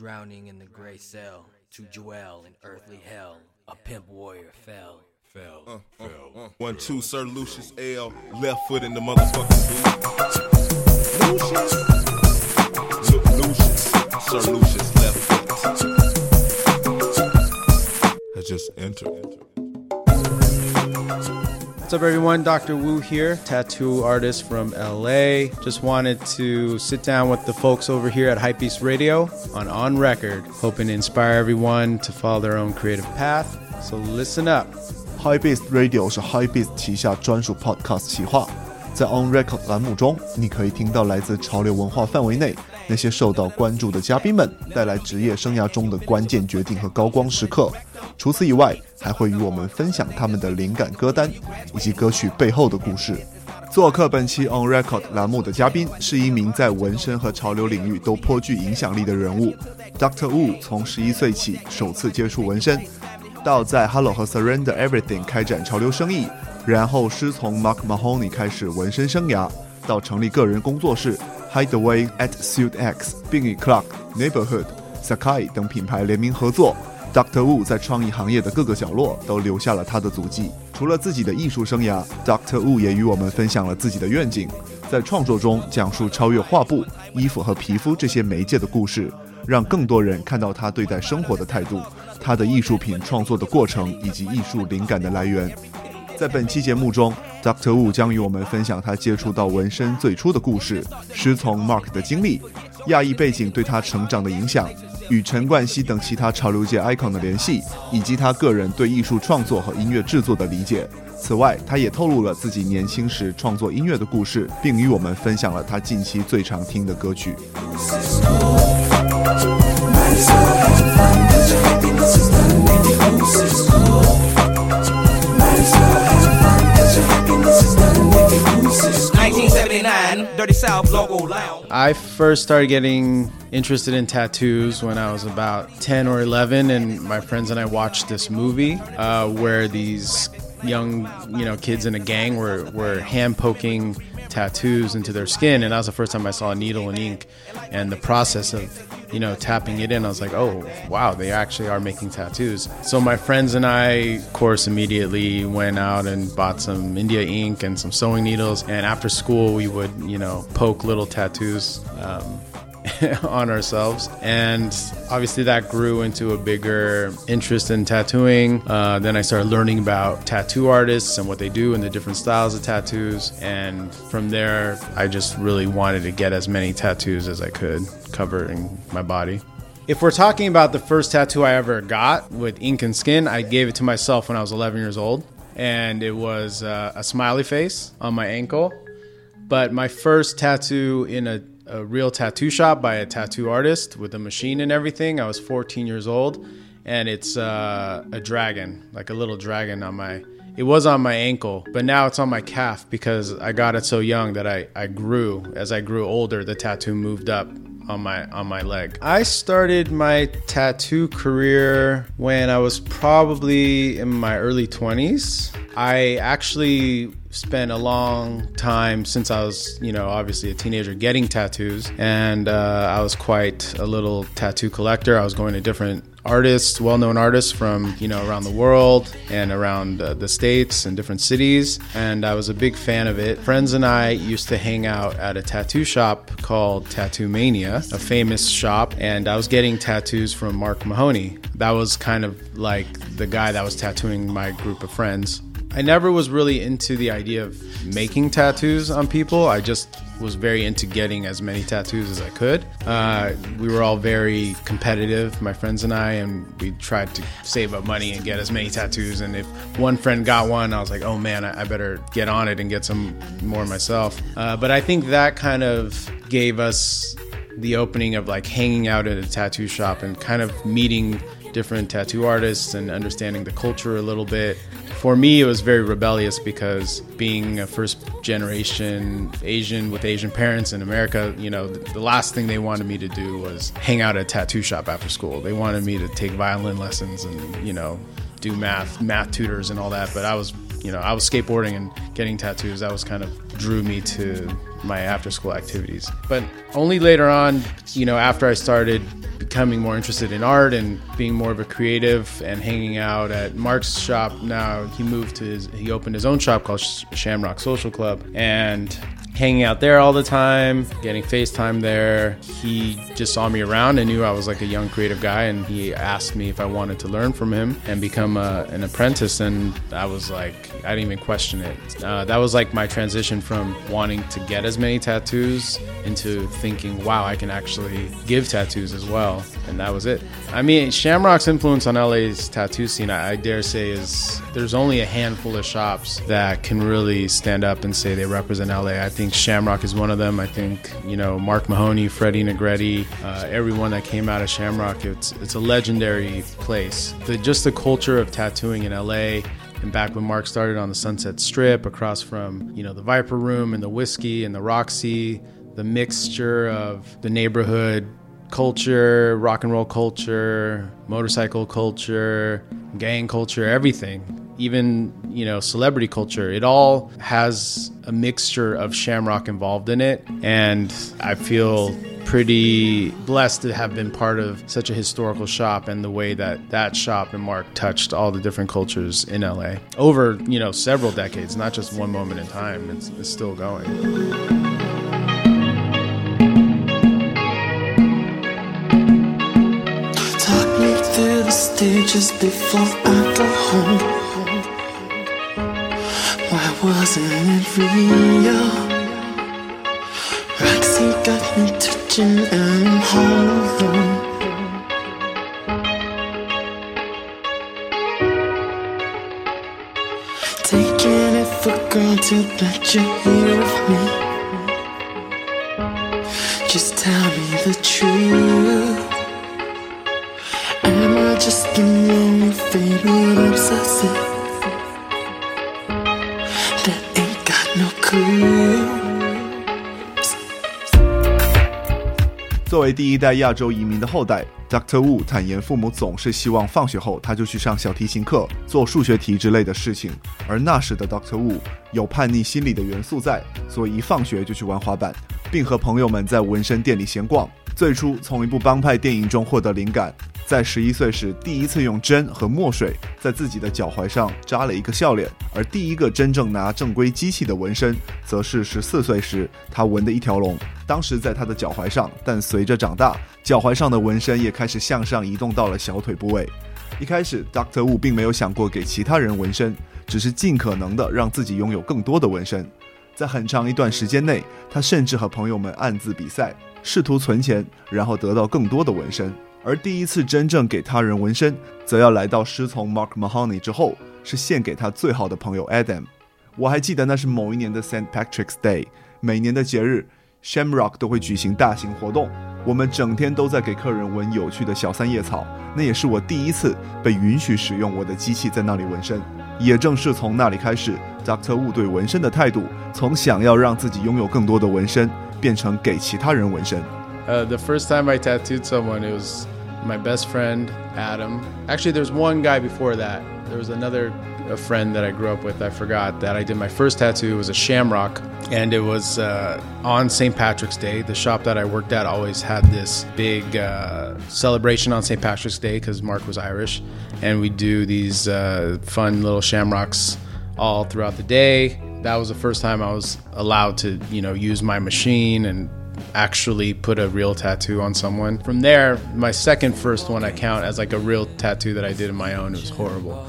Drowning in the gray cell, to Joel in earthly hell, a pimp warrior fell. Fell, uh, fell. Uh, uh. One, two, Sir Lucius L. Left foot in the motherfucking boot. Lucius. Look, Lucius. Sir Lucius left foot. Has just entered. What's up, everyone? Dr. Woo here, tattoo artist from LA. Just wanted to sit down with the folks over here at Hypebeast Radio on On Record, hoping to inspire everyone to follow their own creative path. So listen up. Hypebeast Radio 是 Hypebeast 旗下专属 podcast 企划，在 On Record 栏目中，你可以听到来自潮流文化范围内那些受到关注的嘉宾们带来职业生涯中的关键决定和高光时刻。除此以外，还会与我们分享他们的灵感歌单以及歌曲背后的故事。做客本期 On Record 栏目的嘉宾是一名在纹身和潮流领域都颇具影响力的人物。Dr. Wu 从十一岁起首次接触纹身，到在 Hello 和 Surrender Everything 开展潮流生意，然后师从 Mark Mahoney 开始纹身生涯，到成立个人工作室 Hideaway at Suit X，并与 Clark Neighborhood、Sakai 等品牌联名合作。Dr. Wu 在创意行业的各个角落都留下了他的足迹。除了自己的艺术生涯，Dr. Wu 也与我们分享了自己的愿景，在创作中讲述超越画布、衣服和皮肤这些媒介的故事，让更多人看到他对待生活的态度、他的艺术品创作的过程以及艺术灵感的来源。在本期节目中，Dr. Wu 将与我们分享他接触到纹身最初的故事，师从 Mark 的经历，亚裔背景对他成长的影响。与陈冠希等其他潮流界 icon 的联系，以及他个人对艺术创作和音乐制作的理解。此外，他也透露了自己年轻时创作音乐的故事，并与我们分享了他近期最常听的歌曲。I first started getting interested in tattoos when I was about 10 or 11, and my friends and I watched this movie uh, where these young, you know, kids in a gang were, were hand poking tattoos into their skin, and that was the first time I saw a needle and ink, and the process of you know tapping it in. I was like, oh wow, they actually are making tattoos. So my friends and I, of course, immediately went out and bought some India ink and some sewing needles, and after school we would you know poke little tattoos. Um, on ourselves. And obviously, that grew into a bigger interest in tattooing. Uh, then I started learning about tattoo artists and what they do and the different styles of tattoos. And from there, I just really wanted to get as many tattoos as I could covering my body. If we're talking about the first tattoo I ever got with ink and skin, I gave it to myself when I was 11 years old. And it was uh, a smiley face on my ankle. But my first tattoo in a a real tattoo shop by a tattoo artist with a machine and everything. I was 14 years old, and it's uh, a dragon, like a little dragon on my. It was on my ankle, but now it's on my calf because I got it so young that I, I grew. As I grew older, the tattoo moved up on my on my leg. I started my tattoo career when I was probably in my early 20s. I actually spent a long time since I was, you know, obviously a teenager getting tattoos, and uh, I was quite a little tattoo collector. I was going to different artists, well-known artists from you know around the world and around uh, the states and different cities, and I was a big fan of it. Friends and I used to hang out at a tattoo shop called Tattoo Mania, a famous shop, and I was getting tattoos from Mark Mahoney. That was kind of like the guy that was tattooing my group of friends. I never was really into the idea of making tattoos on people. I just was very into getting as many tattoos as I could. Uh, we were all very competitive, my friends and I, and we tried to save up money and get as many tattoos. And if one friend got one, I was like, oh man, I, better get on it and get some more myself. Uh, but I think that kind of gave us the opening of like hanging out at a tattoo shop and kind of meeting different tattoo artists and understanding the culture a little bit. For me, it was very rebellious because being a first generation Asian with Asian parents in America, you know, the last thing they wanted me to do was hang out at a tattoo shop after school. They wanted me to take violin lessons and, you know, do math, math tutors and all that. But I was, you know, I was skateboarding and getting tattoos. That was kind of drew me to my after school activities. But only later on, you know, after I started becoming more interested in art and being more of a creative and hanging out at Mark's shop. Now he moved to his, he opened his own shop called Shamrock Social Club. And hanging out there all the time, getting FaceTime there. He just saw me around and knew I was like a young creative guy, and he asked me if I wanted to learn from him and become a, an apprentice. And I was like, I didn't even question it. Uh, that was like my transition from wanting to get as many tattoos into thinking, wow, I can actually give tattoos as well. And that was it. I mean, Shamrock's influence on LA's tattoo scene, I, I dare say, is there's only a handful of shops that can really stand up and say they represent LA. I think Shamrock is one of them. I think you know Mark Mahoney, Freddy Negrete, uh, everyone that came out of Shamrock. It's it's a legendary place. The, just the culture of tattooing in LA. And back when Mark started on the Sunset Strip, across from you know the Viper Room and the Whisky and the Roxy, the mixture of the neighborhood culture, rock and roll culture, motorcycle culture, gang culture, everything even you know celebrity culture it all has a mixture of shamrock involved in it. And i feel pretty blessed to have been part of such a historical shop and the way that that shop and mark touched all the different cultures in la over you know several decades not just one moment in time. It's, it's still going. Stages before I go home wasn't it real? Roxy got me touching and I'm. Taking it for granted that you're here with me. Just tell me the truth. Am I just the lonely favorite obsessive? 作为第一代亚洲移民的后代，Dr. Wu 坦言，父母总是希望放学后他就去上小提琴课、做数学题之类的事情。而那时的 Dr. Wu 有叛逆心理的元素在，所以一放学就去玩滑板，并和朋友们在纹身店里闲逛。最初从一部帮派电影中获得灵感。在十一岁时，第一次用针和墨水在自己的脚踝上扎了一个笑脸，而第一个真正拿正规机器的纹身，则是十四岁时他纹的一条龙。当时在他的脚踝上，但随着长大，脚踝上的纹身也开始向上移动到了小腿部位。一开始，Dr. Wu 并没有想过给其他人纹身，只是尽可能的让自己拥有更多的纹身。在很长一段时间内，他甚至和朋友们暗自比赛，试图存钱，然后得到更多的纹身。而第一次真正给他人纹身，则要来到师从 Mark Mahoney 之后，是献给他最好的朋友 Adam。我还记得那是某一年的 Saint Patrick's Day，每年的节日，Shamrock 都会举行大型活动，我们整天都在给客人纹有趣的小三叶草。那也是我第一次被允许使用我的机器在那里纹身。也正是从那里开始，Dr. Woo the first time I tattooed someone, it was my best friend Adam. Actually, there's one guy before that. There was another a friend that I grew up with. I forgot that I did my first tattoo. It was a shamrock, and it was uh, on St. Patrick's Day. The shop that I worked at always had this big uh, celebration on St. Patrick's Day because Mark was Irish, and we do these uh, fun little shamrocks all throughout the day. That was the first time I was allowed to, you know, use my machine and actually put a real tattoo on someone. From there, my second first one I count as like a real tattoo that I did in my own. It was horrible.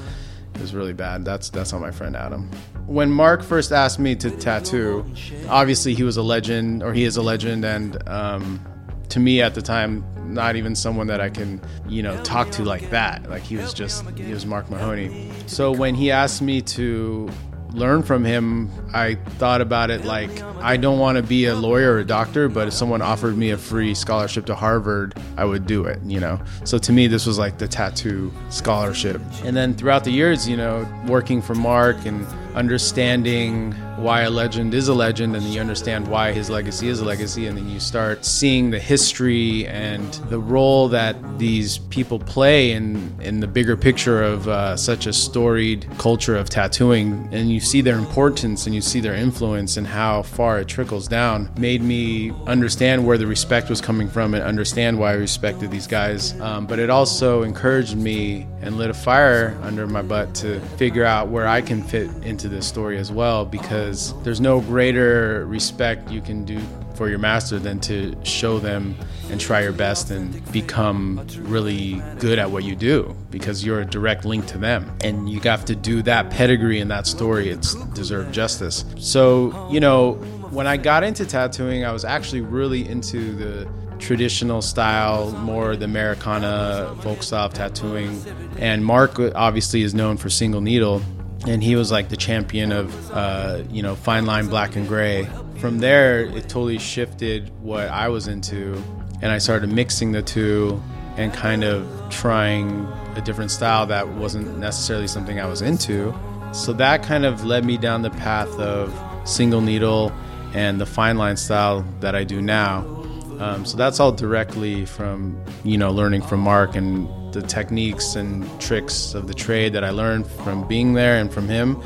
Was really bad. That's that's on my friend Adam. When Mark first asked me to tattoo, obviously he was a legend, or he is a legend, and um, to me at the time, not even someone that I can, you know, talk to like that. Like he was just he was Mark Mahoney. So when he asked me to learn from him, I thought about it like I don't want to be a lawyer or a doctor, but if someone offered me a free scholarship to Harvard, I would do it, you know. So to me, this was like the tattoo scholarship. And then throughout the years, you know, working for Mark and understanding why a legend is a legend, and then you understand why his legacy is a legacy, and then you start seeing the history and the role that these people play in in the bigger picture of uh, such a storied culture of tattooing, and you see their importance and you see their influence and how far it trickles down. Made me understand where the respect was coming from and understand why I respected these guys. Um, but it also encouraged me and lit a fire under my butt to figure out where I can fit into this story as well because there's no greater respect you can do for your master than to show them and try your best and become really good at what you do because you're a direct link to them. And you have to do that pedigree and that story. It's deserved justice. So you know when i got into tattooing i was actually really into the traditional style, more the Americana folk style tattooing. And Mark obviously is known for single needle, and he was like the champion of uh, you know fine line black and gray. From there, it totally shifted what I was into, and I started mixing the two and kind of trying a different style that wasn't necessarily something I was into. So that kind of led me down the path of single needle and the fine line style that I do now. Um, so that's all directly from you know learning from Mark and the techniques and tricks of the trade that I learned from being there and from him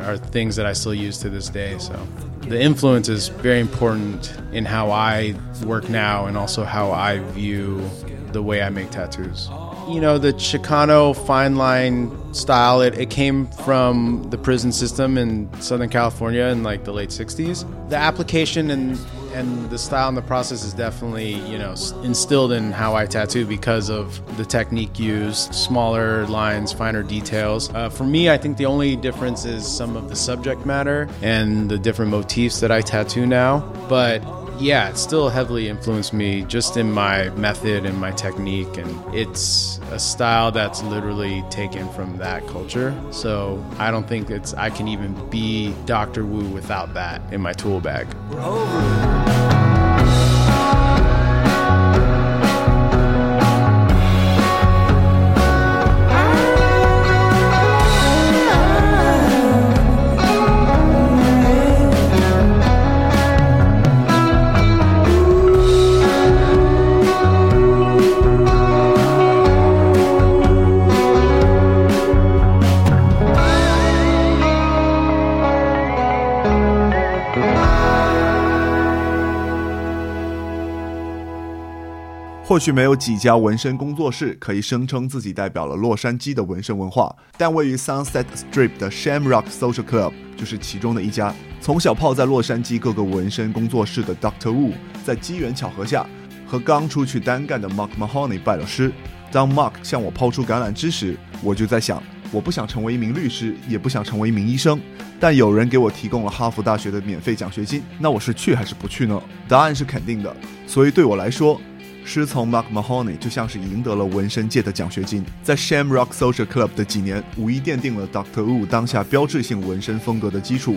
are things that I still use to this day. So the influence is very important in how I work now and also how I view the way I make tattoos. You know, the Chicano fine line style, it, it came from the prison system in Southern California in like the late 60s. The application and and the style and the process is definitely you know instilled in how I tattoo because of the technique used, smaller lines, finer details. Uh, for me, I think the only difference is some of the subject matter and the different motifs that I tattoo now, but. Yeah, it still heavily influenced me just in my method and my technique, and it's a style that's literally taken from that culture. So I don't think it's I can even be Dr. Woo without that in my tool bag. 或许没有几家纹身工作室可以声称自己代表了洛杉矶的纹身文化，但位于 Sunset Strip 的 Shamrock Social Club 就是其中的一家。从小泡在洛杉矶各个纹身工作室的 Dr. Wu，在机缘巧合下和刚出去单干的 Mark Mahoney 拜了师。当 Mark 向我抛出橄榄枝时，我就在想，我不想成为一名律师，也不想成为一名医生，但有人给我提供了哈佛大学的免费奖学金，那我是去还是不去呢？答案是肯定的。所以对我来说。师从 Mark Mahoney 就像是赢得了纹身界的奖学金，在 Shamrock Social Club 的几年，无疑奠定了 Dr. Wu 当下标志性纹身风格的基础。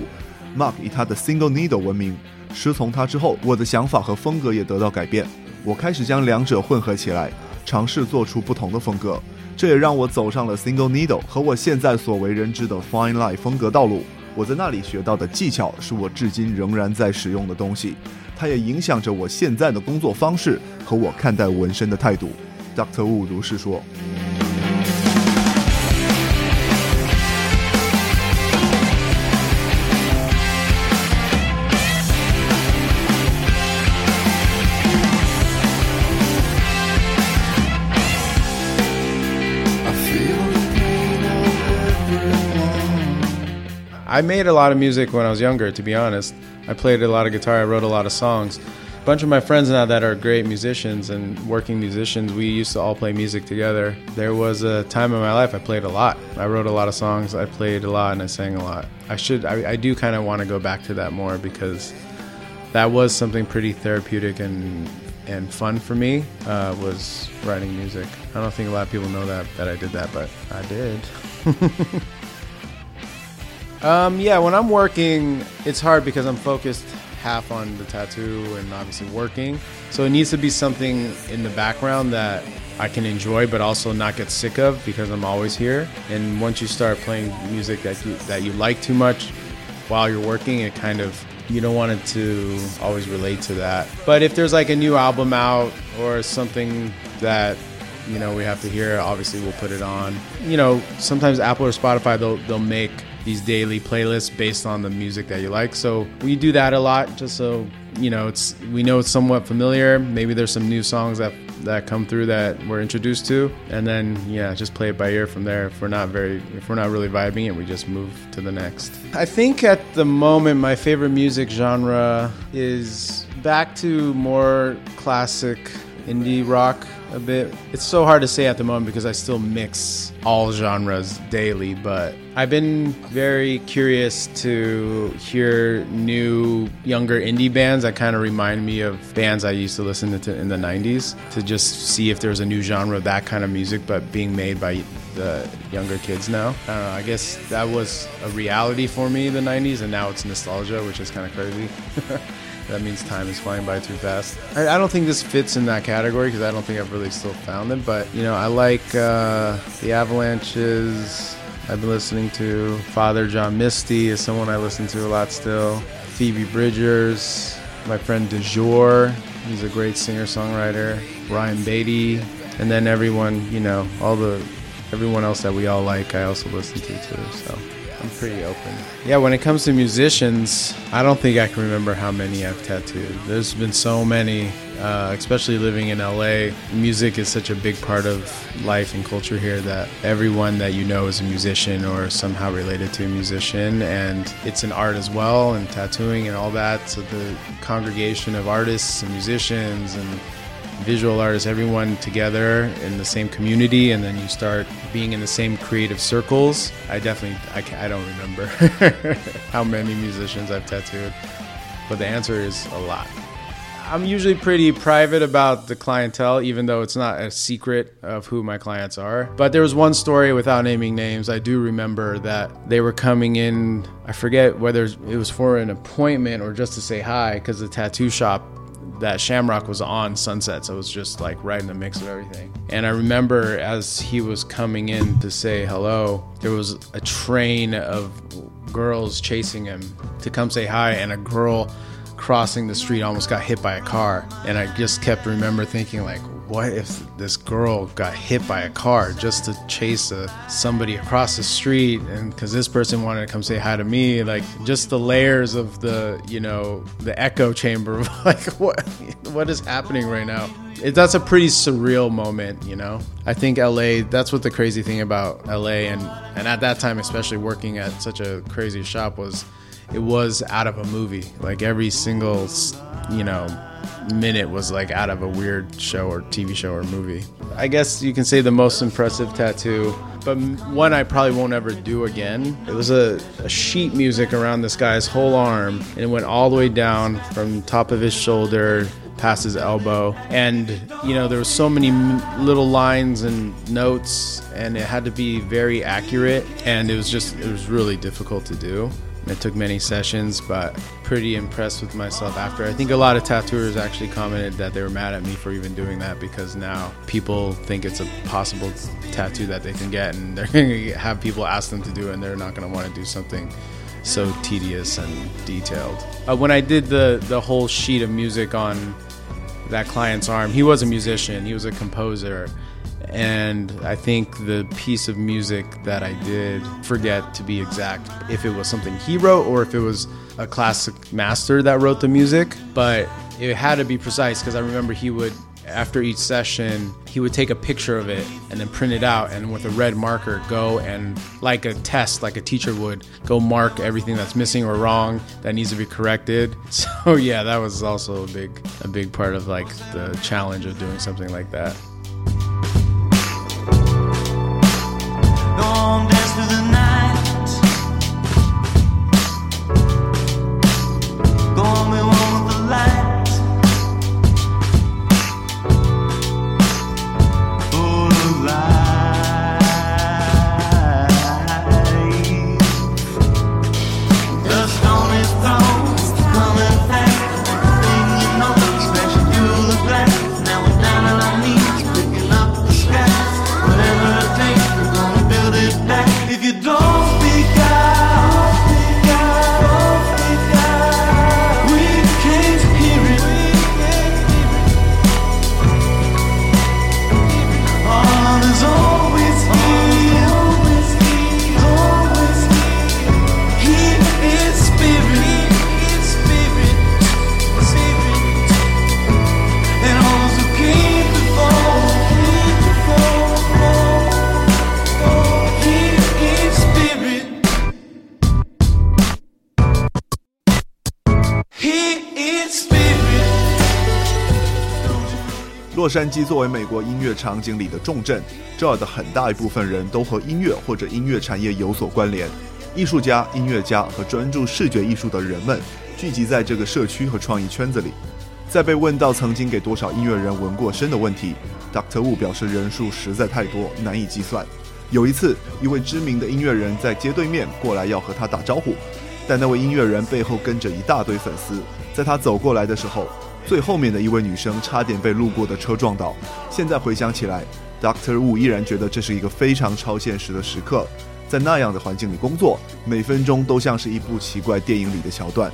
Mark 以他的 Single Needle 闻名，师从他之后，我的想法和风格也得到改变。我开始将两者混合起来，尝试做出不同的风格，这也让我走上了 Single Needle 和我现在所为人知的 Fine Line 风格道路。我在那里学到的技巧，是我至今仍然在使用的东西。它也影响着我现在的工作方式和我看待纹身的态度。Dr. Woo 如是说。I made a lot of music when I was younger, to be honest. I played a lot of guitar, I wrote a lot of songs. A bunch of my friends now that are great musicians and working musicians, we used to all play music together. There was a time in my life I played a lot. I wrote a lot of songs, I played a lot, and I sang a lot. I should, I, I do kind of want to go back to that more because that was something pretty therapeutic and and fun for me uh, was writing music. I don't think a lot of people know that that I did that, but I did. Um, yeah, when I'm working, it's hard because I'm focused half on the tattoo and obviously working. So it needs to be something in the background that I can enjoy, but also not get sick of because I'm always here. And once you start playing music that you that you like too much, while you're working, it kind of you don't want it to always relate to that. But if there's like a new album out or something that you know we have to hear, obviously we'll put it on. You know, sometimes Apple or Spotify they'll they'll make these daily playlists based on the music that you like. So we do that a lot just so you know it's we know it's somewhat familiar. Maybe there's some new songs that that come through that we're introduced to and then yeah just play it by ear from there if we're not very if we're not really vibing it we just move to the next i think at the moment my favorite music genre is back to more classic indie rock a bit. It's so hard to say at the moment because I still mix all genres daily, but I've been very curious to hear new, younger indie bands that kind of remind me of bands I used to listen to in the 90s to just see if there's a new genre of that kind of music, but being made by the younger kids now. I don't know, I guess that was a reality for me in the 90s, and now it's nostalgia, which is kind of crazy. that means time is flying by too fast. I, I don't think this fits in that category because I don't think I've really still found them. But you know, I like uh, the Avalanches. I've been listening to Father John Misty is someone I listen to a lot still. Phoebe Bridgers, my friend DeJour, he's a great singer songwriter. Ryan Beatty, and then everyone, you know, all the everyone else that we all like, I also listen to too. So. I'm pretty open. Yeah, when it comes to musicians, I don't think I can remember how many I've tattooed. There's been so many, uh, especially living in LA. Music is such a big part of life and culture here that everyone that you know is a musician or somehow related to a musician, and it's an art as well, and tattooing and all that. So the congregation of artists and musicians and visual artists, everyone together in the same community, and then you start being in the same creative circles. I definitely, I, I don't remember how many musicians I've tattooed, but the answer is a lot. I'm usually pretty private about the clientele, even though it's not a secret of who my clients are. But there was one story without naming names. I do remember that they were coming in, I forget whether it was for an appointment or just to say hi, because the tattoo shop that Shamrock was on Sunset, so it was just like right in the mix of everything. And I remember as he was coming in to say hello, there was a train of girls chasing him to come say hi, and a girl crossing the street almost got hit by a car. And I just kept remember thinking like, what if this girl got hit by a car just to chase a, somebody across the street? And because this person wanted to come say hi to me like just the layers of the you know the echo chamber of like what what is happening right now? It, that's a pretty surreal moment you know? I think la that's what the crazy thing about la and and at that time especially working at such a crazy shop was it was out of a movie. Like every single you know minute was like out of a weird show or TV show or movie. I guess you can say the most impressive tattoo, but one I probably won't ever do again. It was a, a sheet music around this guy's whole arm, and it went all the way down from top of his shoulder past his elbow and you know there were so many little lines and notes and it had to be very accurate and it was just it was really difficult to do it took many sessions, but pretty impressed with myself after. I think a lot of tattooers actually commented that they were mad at me for even doing that because now people think it's a possible tattoo that they can get, and they're going to have people ask them to do it, and they're not going to want to do something so tedious and detailed. Uh, when I did the the whole sheet of music on that client's arm, he was a musician, he was a composer and I think the piece of music that I did, forget to be exact if it was something he wrote or if it was a classic master that wrote the music, but it had to be precise because I remember he would after each session, he would take a picture of it and then print it out and with a red marker go and like a test, like a teacher would, go mark everything that's missing or wrong that needs to be corrected. So yeah, that was also a big a big part of like the challenge of doing something like that. 洛杉矶作为美国音乐场景里的重镇，这儿的很大一部分人都和音乐或者音乐产业有所关联。艺术家、音乐家和专注视觉艺术的人们聚集在这个社区和创意圈子里。在被问到曾经给多少音乐人纹过身的问题，Dr. Wu 表示人数实在太多，难以计算。有一次，一位知名的音乐人在街对面过来要和他打招呼，但那位音乐人背后跟着一大堆粉丝，在他走过来的时候，最后面的一位女生差点被路过的车撞倒。现在回想起来，Dr. Wu 依然觉得这是一个非常超现实的时刻，在那样的环境里工作，每分钟都像是一部奇怪电影里的桥段。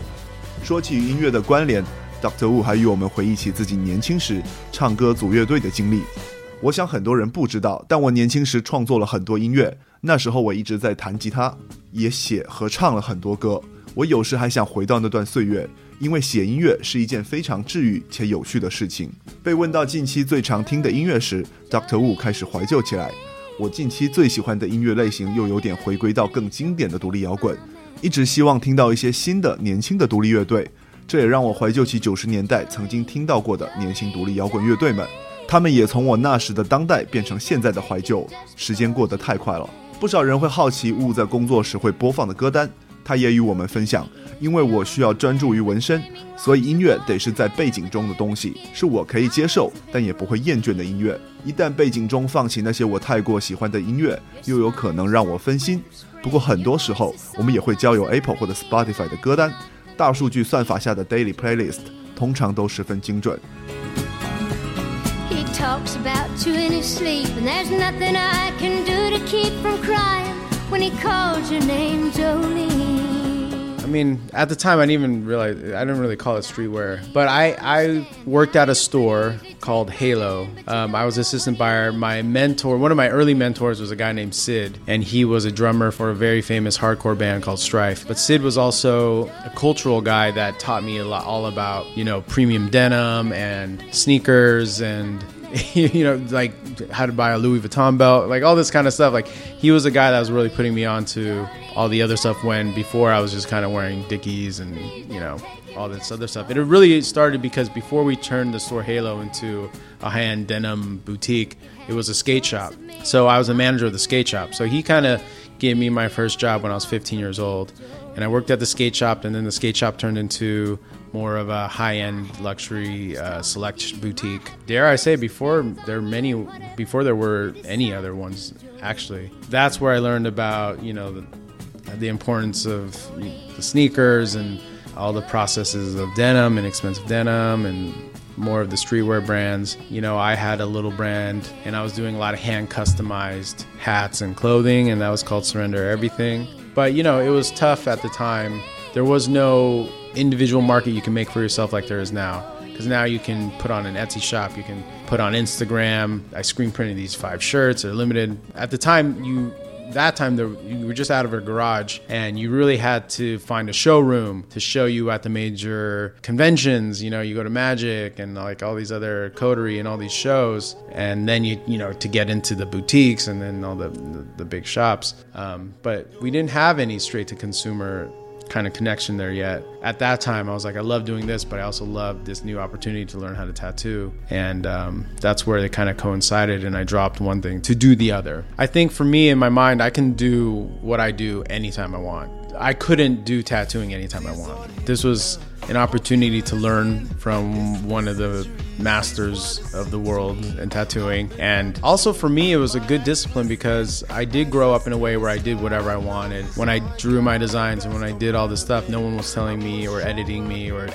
说起音乐的关联。Dr. Wu 还与我们回忆起自己年轻时唱歌组乐队的经历。我想很多人不知道，但我年轻时创作了很多音乐。那时候我一直在弹吉他，也写和唱了很多歌。我有时还想回到那段岁月，因为写音乐是一件非常治愈且有趣的事情。被问到近期最常听的音乐时，Dr. Wu 开始怀旧起来。我近期最喜欢的音乐类型又有点回归到更经典的独立摇滚，一直希望听到一些新的年轻的独立乐队。这也让我怀旧起九十年代曾经听到过的年轻独立摇滚乐队们，他们也从我那时的当代变成现在的怀旧。时间过得太快了，不少人会好奇雾在工作时会播放的歌单，他也与我们分享。因为我需要专注于纹身，所以音乐得是在背景中的东西，是我可以接受但也不会厌倦的音乐。一旦背景中放起那些我太过喜欢的音乐，又有可能让我分心。不过很多时候，我们也会交由 Apple 或者 Spotify 的歌单。大数据算法下的 daily playlist 通常都十分精准。When he calls your name, joey I mean, at the time, I didn't even realize I didn't really call it streetwear. But I, I worked at a store called Halo. Um, I was assistant buyer. My mentor, one of my early mentors, was a guy named Sid, and he was a drummer for a very famous hardcore band called Strife. But Sid was also a cultural guy that taught me a lot, all about you know premium denim and sneakers and you know, like how to buy a Louis Vuitton belt, like all this kind of stuff. Like he was a guy that was really putting me on to all the other stuff when before I was just kind of wearing Dickies and, you know, all this other stuff. It really started because before we turned the store Halo into a high end denim boutique, it was a skate shop. So I was a manager of the skate shop. So he kind of gave me my first job when I was 15 years old. And I worked at the skate shop, and then the skate shop turned into more of a high-end luxury uh, select boutique. Dare I say, before there many, before there were any other ones, actually. That's where I learned about you know the, the importance of the sneakers and all the processes of denim and expensive denim and more of the streetwear brands. You know, I had a little brand and I was doing a lot of hand customized hats and clothing, and that was called Surrender Everything. But, you know, it was tough at the time. There was no individual market you can make for yourself like there is now. Because now you can put on an Etsy shop, you can put on Instagram. I screen printed these five shirts, they're limited. At the time, you that time there, you were just out of a garage and you really had to find a showroom to show you at the major conventions you know you go to magic and like all these other coterie and all these shows and then you you know to get into the boutiques and then all the the, the big shops um, but we didn't have any straight to consumer kind of connection there yet. At that time, I was like, I love doing this, but I also love this new opportunity to learn how to tattoo. And um, that's where they kind of coincided, and I dropped one thing to do the other. I think for me, in my mind, I can do what I do anytime I want. I couldn't do tattooing anytime I wanted. This was an opportunity to learn from one of the masters of the world in tattooing. And also for me, it was a good discipline because I did grow up in a way where I did whatever I wanted. When I drew my designs and when I did all this stuff, no one was telling me or editing me or,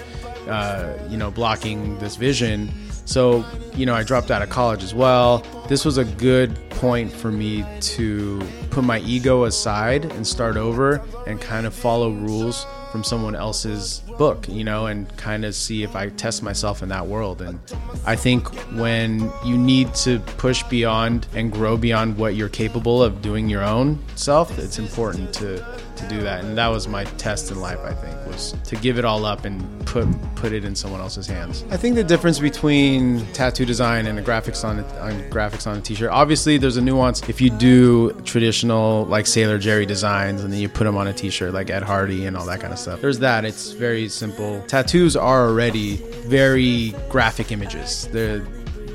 uh, you know, blocking this vision. So, you know, I dropped out of college as well. This was a good point for me to put my ego aside and start over and kind of follow rules from someone else's book, you know, and kind of see if I test myself in that world. And I think when you need to push beyond and grow beyond what you're capable of doing your own self, it's important to to do that. And that was my test in life, I think, was to give it all up and put put it in someone else's hands. I think the difference between tattoo design and a graphics on, on graphics on a t-shirt, obviously there's a nuance. If you do traditional like Sailor Jerry designs and then you put them on a t-shirt like Ed Hardy and all that kind of There's that. It's very simple. Tattoos are already very graphic images. They're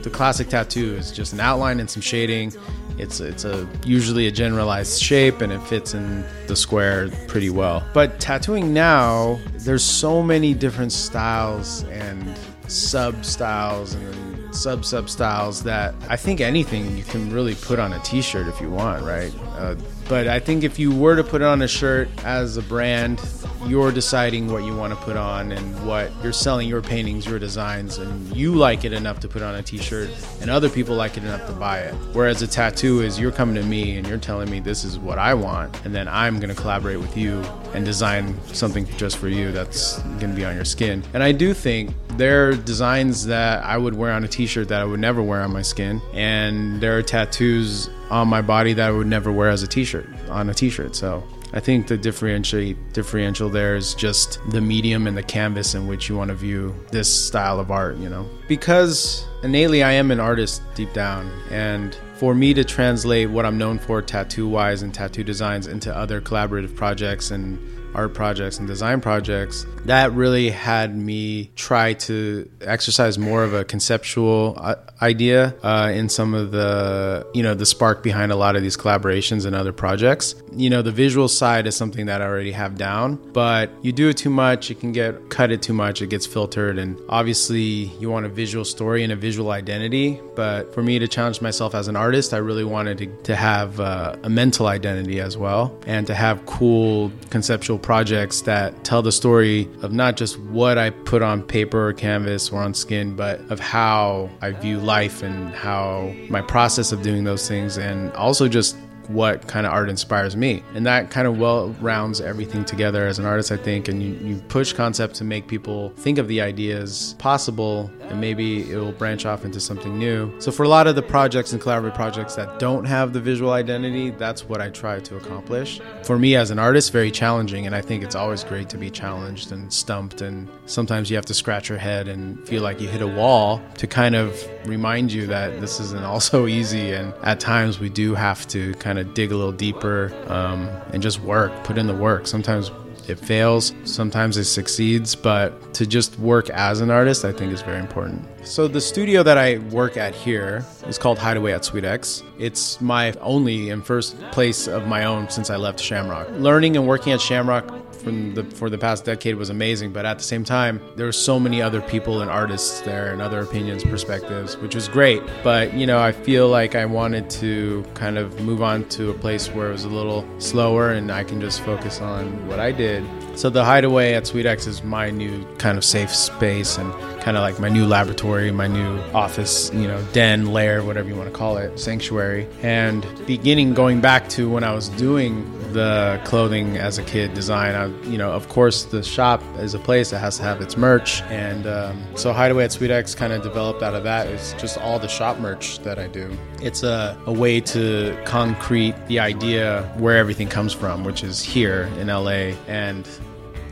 the classic tattoo is just an outline and some shading. It's it's a usually a generalized shape and it fits in the square pretty well. But tattooing now, there's so many different styles and sub styles and sub sub styles that I think anything you can really put on a t-shirt if you want, right? Uh, but I think if you were to put it on a shirt as a brand, you're deciding what you want to put on and what you're selling your paintings, your designs, and you like it enough to put on a t shirt, and other people like it enough to buy it. Whereas a tattoo is you're coming to me and you're telling me this is what I want, and then I'm going to collaborate with you and design something just for you that's going to be on your skin. And I do think there are designs that I would wear on a t shirt that I would never wear on my skin, and there are tattoos on my body that I would never wear as a t-shirt on a t-shirt. So I think the differentiate differential there is just the medium and the canvas in which you want to view this style of art, you know. Because innately I am an artist deep down and for me to translate what I'm known for tattoo wise and tattoo designs into other collaborative projects and art projects and design projects, that really had me try to exercise more of a conceptual uh, idea uh, in some of the, you know, the spark behind a lot of these collaborations and other projects. You know, the visual side is something that I already have down, but you do it too much, it can get cut it too much, it gets filtered. And obviously, you want a visual story and a visual identity. But for me to challenge myself as an artist, I really wanted to, to have uh, a mental identity as well and to have cool conceptual projects that tell the story of not just what I put on paper or canvas or on skin, but of how I view life and how my process of doing those things, and also just what kind of art inspires me. And that kind of well rounds everything together as an artist, I think. And you, you push concept to make people think of the ideas possible and maybe it will branch off into something new. So for a lot of the projects and collaborative projects that don't have the visual identity, that's what I try to accomplish. For me as an artist, very challenging. And I think it's always great to be challenged and stumped. And sometimes you have to scratch your head and feel like you hit a wall to kind of remind you that this isn't also easy. And at times we do have to kind kind of dig a little deeper um, and just work, put in the work. Sometimes it fails, sometimes it succeeds, but to just work as an artist, I think is very important. So, the studio that I work at here is called Hideaway at Suite X. It's my only and first place of my own since I left Shamrock. Learning and working at Shamrock from the, for the past decade was amazing, but at the same time, there were so many other people and artists there and other opinions, perspectives, which was great. But, you know, I feel like I wanted to kind of move on to a place where it was a little slower and I can just focus on what I did. So the hideaway at Suite X is my new kind of safe space and kind of like my new laboratory, my new office, you know, den, lair, whatever you want to call it, sanctuary. And beginning going back to when I was doing the clothing as a kid design, I, you know, of course, the shop is a place that has to have its merch. And um, so Hideaway at Suite X kind of developed out of that. It's just all the shop merch that I do. It's a, a way to concrete the idea where everything comes from, which is here in LA. And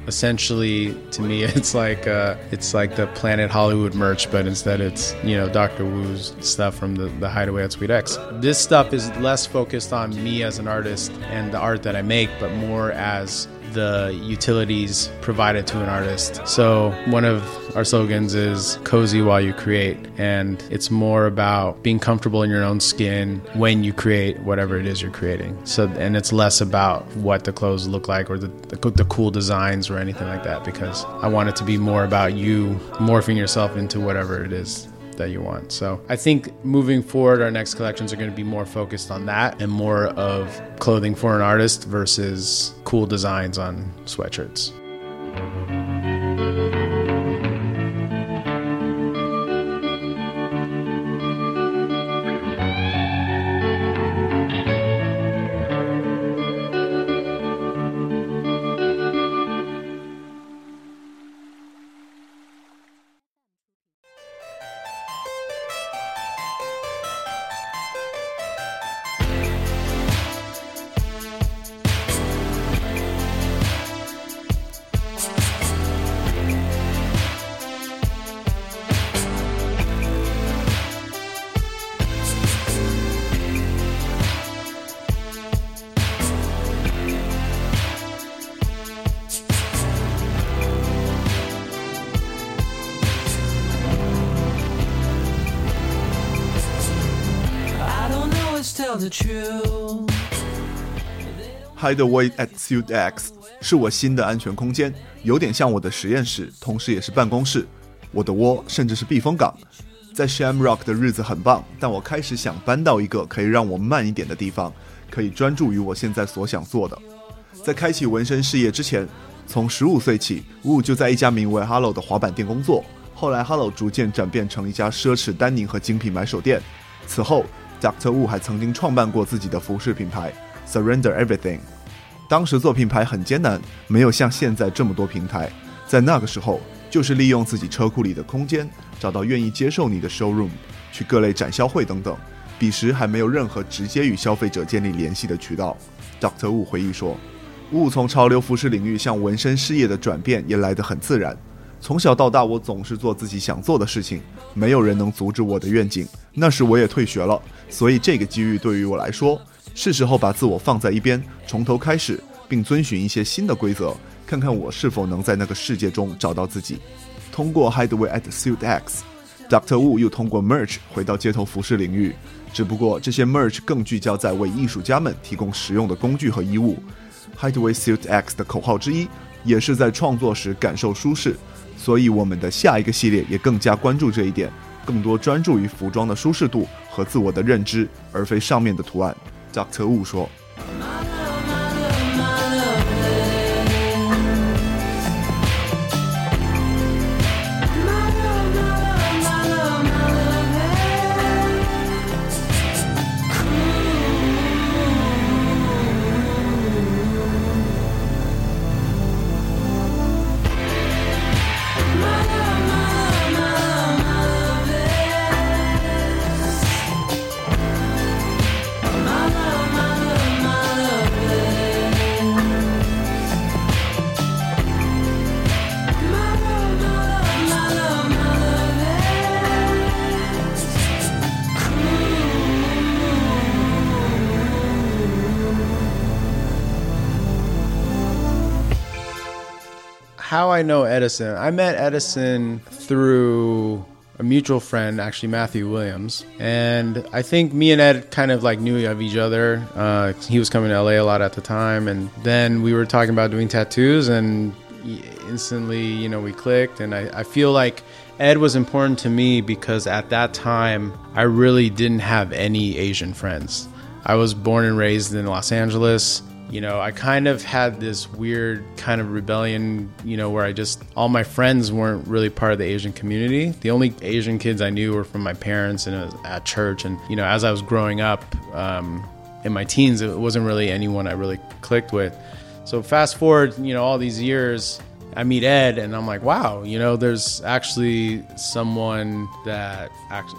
essentially to me it's like uh, it's like the planet hollywood merch but instead it's you know dr woo's stuff from the, the hideaway at suite x. This stuff is less focused on me as an artist and the art that i make but more as the utilities provided to an artist. So, one of our slogans is cozy while you create, and it's more about being comfortable in your own skin when you create whatever it is you're creating. So, and it's less about what the clothes look like or the, the, the cool designs or anything like that because I want it to be more about you morphing yourself into whatever it is that you want. So I think moving forward, our next collections are going to be more focused on that and more of clothing for an artist versus cool designs on sweatshirts. Hideaway at Suit X 是我新的安全空间，有点像我的实验室，同时也是办公室。我的窝甚至是避风港。在 Shamrock 的日子很棒，但我开始想搬到一个可以让我慢一点的地方，可以专注于我现在所想做的。在开启纹身事业之前，从十五岁起，Wu 就在一家名为 Hello 的滑板店工作。后来，Hello 逐渐转变成一家奢侈丹宁和精品买手店。此后，Dr. Wu 还曾经创办过自己的服饰品牌 Surrender Everything。当时做品牌很艰难，没有像现在这么多平台。在那个时候。就是利用自己车库里的空间，找到愿意接受你的 showroom，去各类展销会等等。彼时还没有任何直接与消费者建立联系的渠道。Dr. Wu 回忆说，Wu 从潮流服饰领域向纹身事业的转变也来得很自然。从小到大，我总是做自己想做的事情，没有人能阻止我的愿景。那时我也退学了，所以这个机遇对于我来说，是时候把自我放在一边，从头开始，并遵循一些新的规则。看看我是否能在那个世界中找到自己。通过 Hideaway at Suit X，Dr. Wu 又通过 Merch 回到街头服饰领域，只不过这些 Merch 更聚焦在为艺术家们提供实用的工具和衣物。Hideaway Suit X 的口号之一也是在创作时感受舒适，所以我们的下一个系列也更加关注这一点，更多专注于服装的舒适度和自我的认知，而非上面的图案。Dr. Wu 说。How I know Edison, I met Edison through a mutual friend, actually Matthew Williams, and I think me and Ed kind of like knew of each other. Uh, he was coming to LA a lot at the time, and then we were talking about doing tattoos, and instantly, you know, we clicked. And I, I feel like Ed was important to me because at that time I really didn't have any Asian friends. I was born and raised in Los Angeles you know, I kind of had this weird kind of rebellion, you know, where I just, all my friends weren't really part of the Asian community. The only Asian kids I knew were from my parents and at church. And, you know, as I was growing up um, in my teens, it wasn't really anyone I really clicked with. So fast forward, you know, all these years, I meet Ed and I'm like, wow, you know, there's actually someone that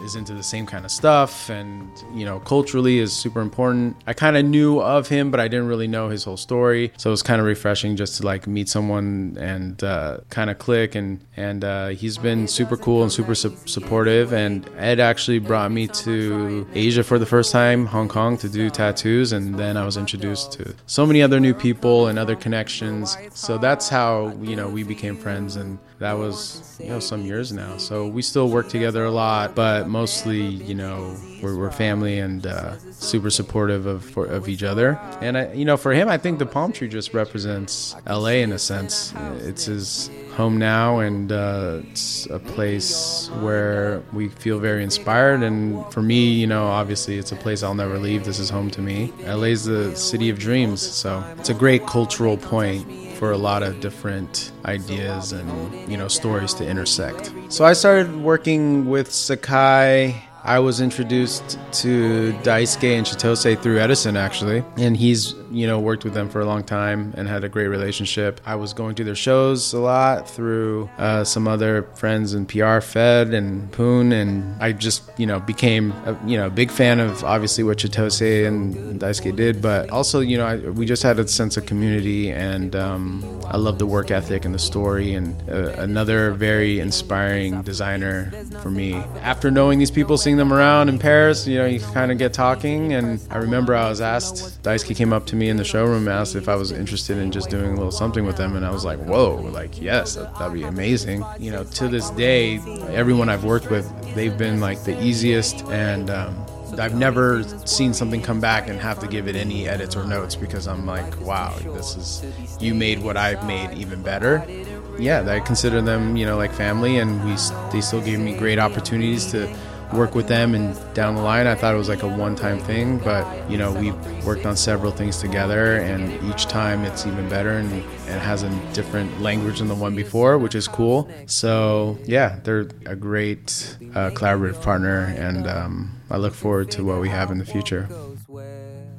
is into the same kind of stuff and, you know, culturally is super important. I kind of knew of him, but I didn't really know his whole story. So it was kind of refreshing just to like meet someone and uh, kind of click. And, and uh, he's been super cool and super su- supportive. And Ed actually brought me to Asia for the first time, Hong Kong, to do tattoos. And then I was introduced to so many other new people and other connections. So that's how, you know, know, we became friends, and that was you know some years now. So we still work together a lot, but mostly you know we're, we're family and uh, super supportive of for, of each other. And I, you know, for him, I think the palm tree just represents LA in a sense. It's his home now, and uh, it's a place where we feel very inspired. And for me, you know, obviously, it's a place I'll never leave. This is home to me. LA is the city of dreams, so it's a great cultural point for a lot of different ideas and you know stories to intersect. So I started working with Sacai. I was introduced to Daisuke and Chitose through Edison, actually, and he's you know worked with them for a long time and had a great relationship. I was going to their shows a lot through uh, some other friends in PR, Fed and Poon, and I just you know became a, you know a big fan of obviously what Chitose and Daisuke did, but also you know I, we just had a sense of community, and um, I love the work ethic and the story, and uh, another very inspiring designer for me. After knowing these people, seeing them around in Paris, you know, you kind of get talking. And I remember I was asked, Daisuke came up to me in the showroom and asked if I was interested in just doing a little something with them. And I was like, whoa, like, yes, that, would be amazing. You know, to this day, everyone I've worked with, they've been like the easiest and um, I've never seen something come back and have to give it any edits or notes because I'm like, wow, this is you made what I've made even better. Yeah, I consider them, you know, like family, and we they still gave me great opportunities to work with them and down the line I thought it was like a one-time thing but you know we worked on several things together and each time it's even better and it has a different language than the one before which is cool. So yeah they're a great uh, collaborative partner and um, I look forward to what we have in the future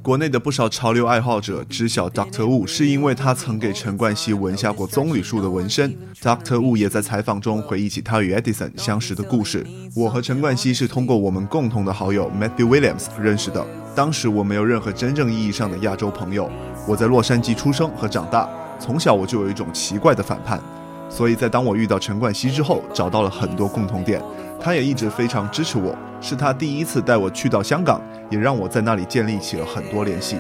国内的不少潮流爱好者知晓 Dr. Wu，是因为他曾给陈冠希纹下过棕榈树的纹身。Dr. Wu 也在采访中回忆起他与 Edison 相识的故事。我和陈冠希是通过我们共同的好友 Matthew Williams 认识的。当时我没有任何真正意义上的亚洲朋友。我在洛杉矶出生和长大，从小我就有一种奇怪的反叛。所以在当我遇到陈冠希之后，找到了很多共同点。他也一直非常支持我，是他第一次带我去到香港，也让我在那里建立起了很多联系。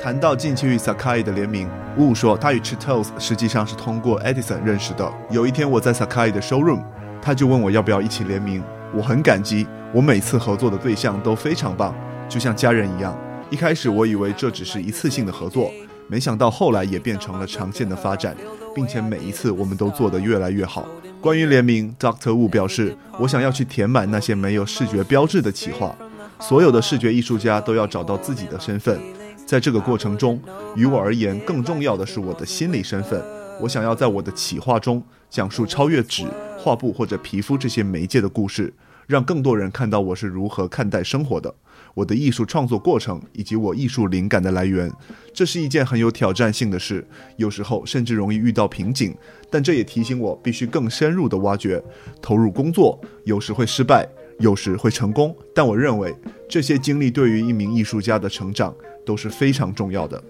谈到近期与 Sakai 的联名，Wu 说他与 Chitos 实际上是通过 Edison 认识的。有一天我在 Sakai 的 showroom，他就问我要不要一起联名，我很感激。我每次合作的对象都非常棒，就像家人一样。一开始我以为这只是一次性的合作，没想到后来也变成了长线的发展，并且每一次我们都做得越来越好。关于联名，Dr. Wu 表示：“我想要去填满那些没有视觉标志的企划。所有的视觉艺术家都要找到自己的身份，在这个过程中，于我而言，更重要的是我的心理身份。我想要在我的企划中讲述超越纸、画布或者皮肤这些媒介的故事，让更多人看到我是如何看待生活的。”我的艺术创作过程以及我艺术灵感的来源，这是一件很有挑战性的事，有时候甚至容易遇到瓶颈。但这也提醒我必须更深入的挖掘、投入工作，有时会失败，有时会成功。但我认为这些经历对于一名艺术家的成长都是非常重要的。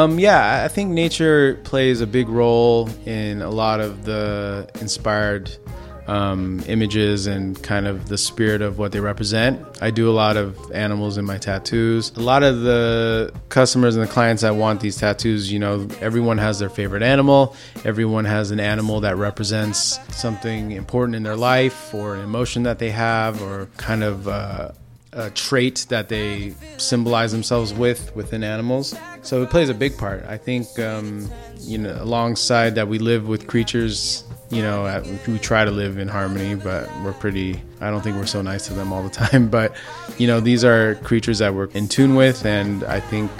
Um, yeah, I think nature plays a big role in a lot of the inspired um, images and kind of the spirit of what they represent. I do a lot of animals in my tattoos. A lot of the customers and the clients that want these tattoos, you know, everyone has their favorite animal. Everyone has an animal that represents something important in their life or an emotion that they have or kind of uh, a trait that they symbolize themselves with within animals. So it plays a big part. I think, um, you know, alongside that, we live with creatures. You know, we try to live in harmony, but we're pretty. I don't think we're so nice to them all the time. But, you know, these are creatures that we're in tune with, and I think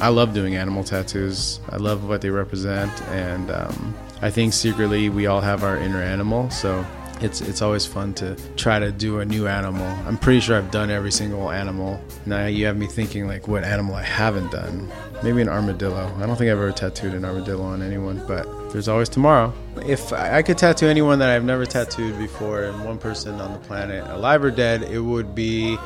I love doing animal tattoos. I love what they represent, and um, I think secretly we all have our inner animal. So it's it's always fun to try to do a new animal. I'm pretty sure I've done every single animal. Now you have me thinking like what animal I haven't done. Maybe an armadillo. I don't think I've ever tattooed an armadillo on anyone, but there's always tomorrow. If I could tattoo anyone that I've never tattooed before and one person on the planet, alive or dead, it would be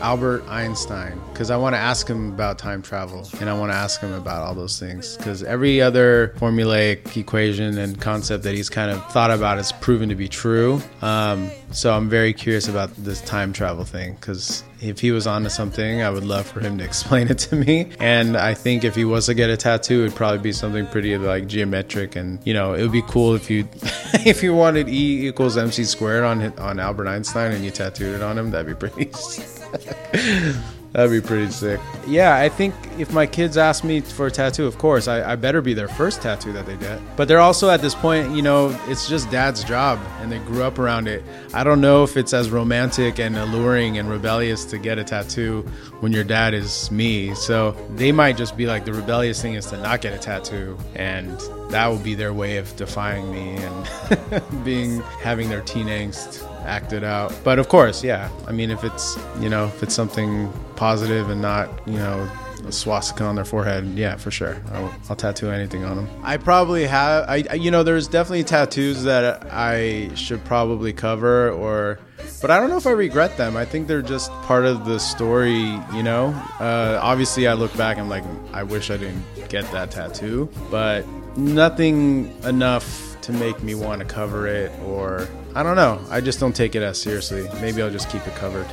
Albert Einstein because I want to ask him about time travel and I want to ask him about all those things because every other formulaic equation and concept that he's kind of thought about is proven to be true. Um, so I'm very curious about this time travel thing because if he was onto something, I would love for him to explain it to me. And I think if he was to get a tattoo, it'd probably be something pretty like geometric, and you know, it would be cool if you if you wanted E equals MC squared on on Albert Einstein and you tattooed it on him. That'd be pretty. That'd be pretty sick. Yeah, I think if my kids ask me for a tattoo, of course, I, I, better be their first tattoo that they get. But they're also at this point, you know, it's just dad's job and they grew up around it. I don't know if it's as romantic and alluring and rebellious to get a tattoo when your dad is me. So they might just be like, the rebellious thing is to not get a tattoo. And that will be their way of defying me and being, having their teen angst acted out. But of course, yeah. I mean, if it's you know if it's something positive and not you know a swastika on their forehead, yeah, for sure. I'll, I'll tattoo anything on them. I probably have. I you know there's definitely tattoos that I should probably cover or. But I don't know if I regret them. I think they're just part of the story, you know? Uh, obviously, I look back and like, I wish I didn't get that tattoo. But nothing enough to make me want to cover it, or I don't know. I just don't take it as seriously. Maybe I'll just keep it covered.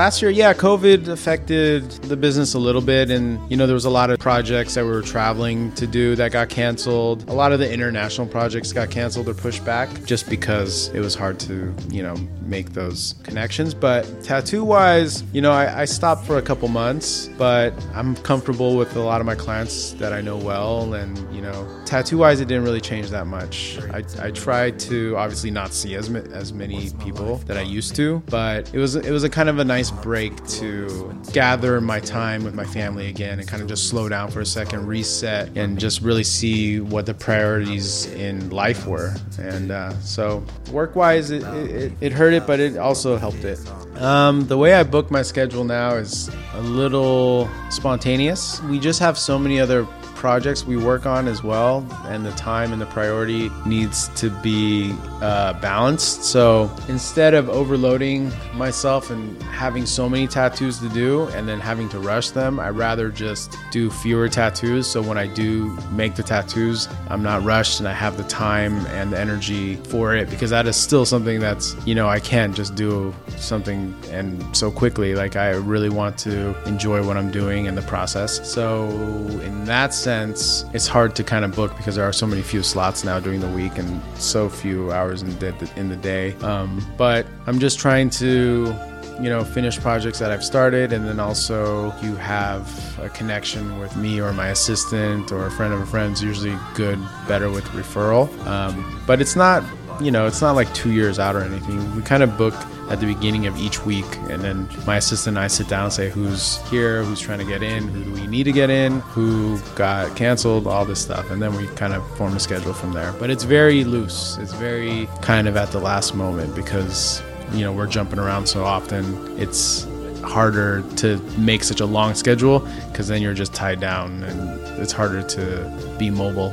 Last year, yeah, COVID affected the business a little bit. And, you know, there was a lot of projects that we were traveling to do that got canceled. A lot of the international projects got canceled or pushed back just because it was hard to, you know, make those connections. But tattoo wise, you know, I, I stopped for a couple months, but I'm comfortable with a lot of my clients that I know well. And, you know, tattoo wise, it didn't really change that much. I, I tried to obviously not see as, as many people that I used to, but it was, it was a kind of a nice break to gather my time with my family again and kind of just slow down for a second, reset, and just really see what the priorities in life were. And uh, so, work wise, it, it, it, hurt it, but it also helped it. Um, the way I book my schedule now is a little spontaneous. We just have so many other projects we work on as well, and the time and the priority needs to be uh, balanced. So instead of overloading myself and having so many tattoos to do and then having to rush them, I'd rather just do fewer tattoos. So when I do make the tattoos, I'm not rushed and I have the time and the energy for it because that is still something that's, you know, I can't just do something and so quickly. Like I really want to enjoy what I'm doing in the process. So in that sense, sense, it's hard to kind of book because there are so many few slots now during the week and so few hours in the, in the day. Um, but I'm just trying to you know, finish projects that I've started, and then also you have a connection with me or my assistant or a friend of a friend's usually good, better with referral. Um, but it's not, you know, it's not like two years out or anything. We kind of book at the beginning of each week. And then my assistant and I sit down and say who's here, who's trying to get in, who do we need to get in, who got canceled, all this stuff. And then we kind of form a schedule from there. But it's very loose. It's very kind of at the last moment because, you know, we're jumping around so often. It's harder to make such a long schedule because then you're just tied down and it's harder to be mobile.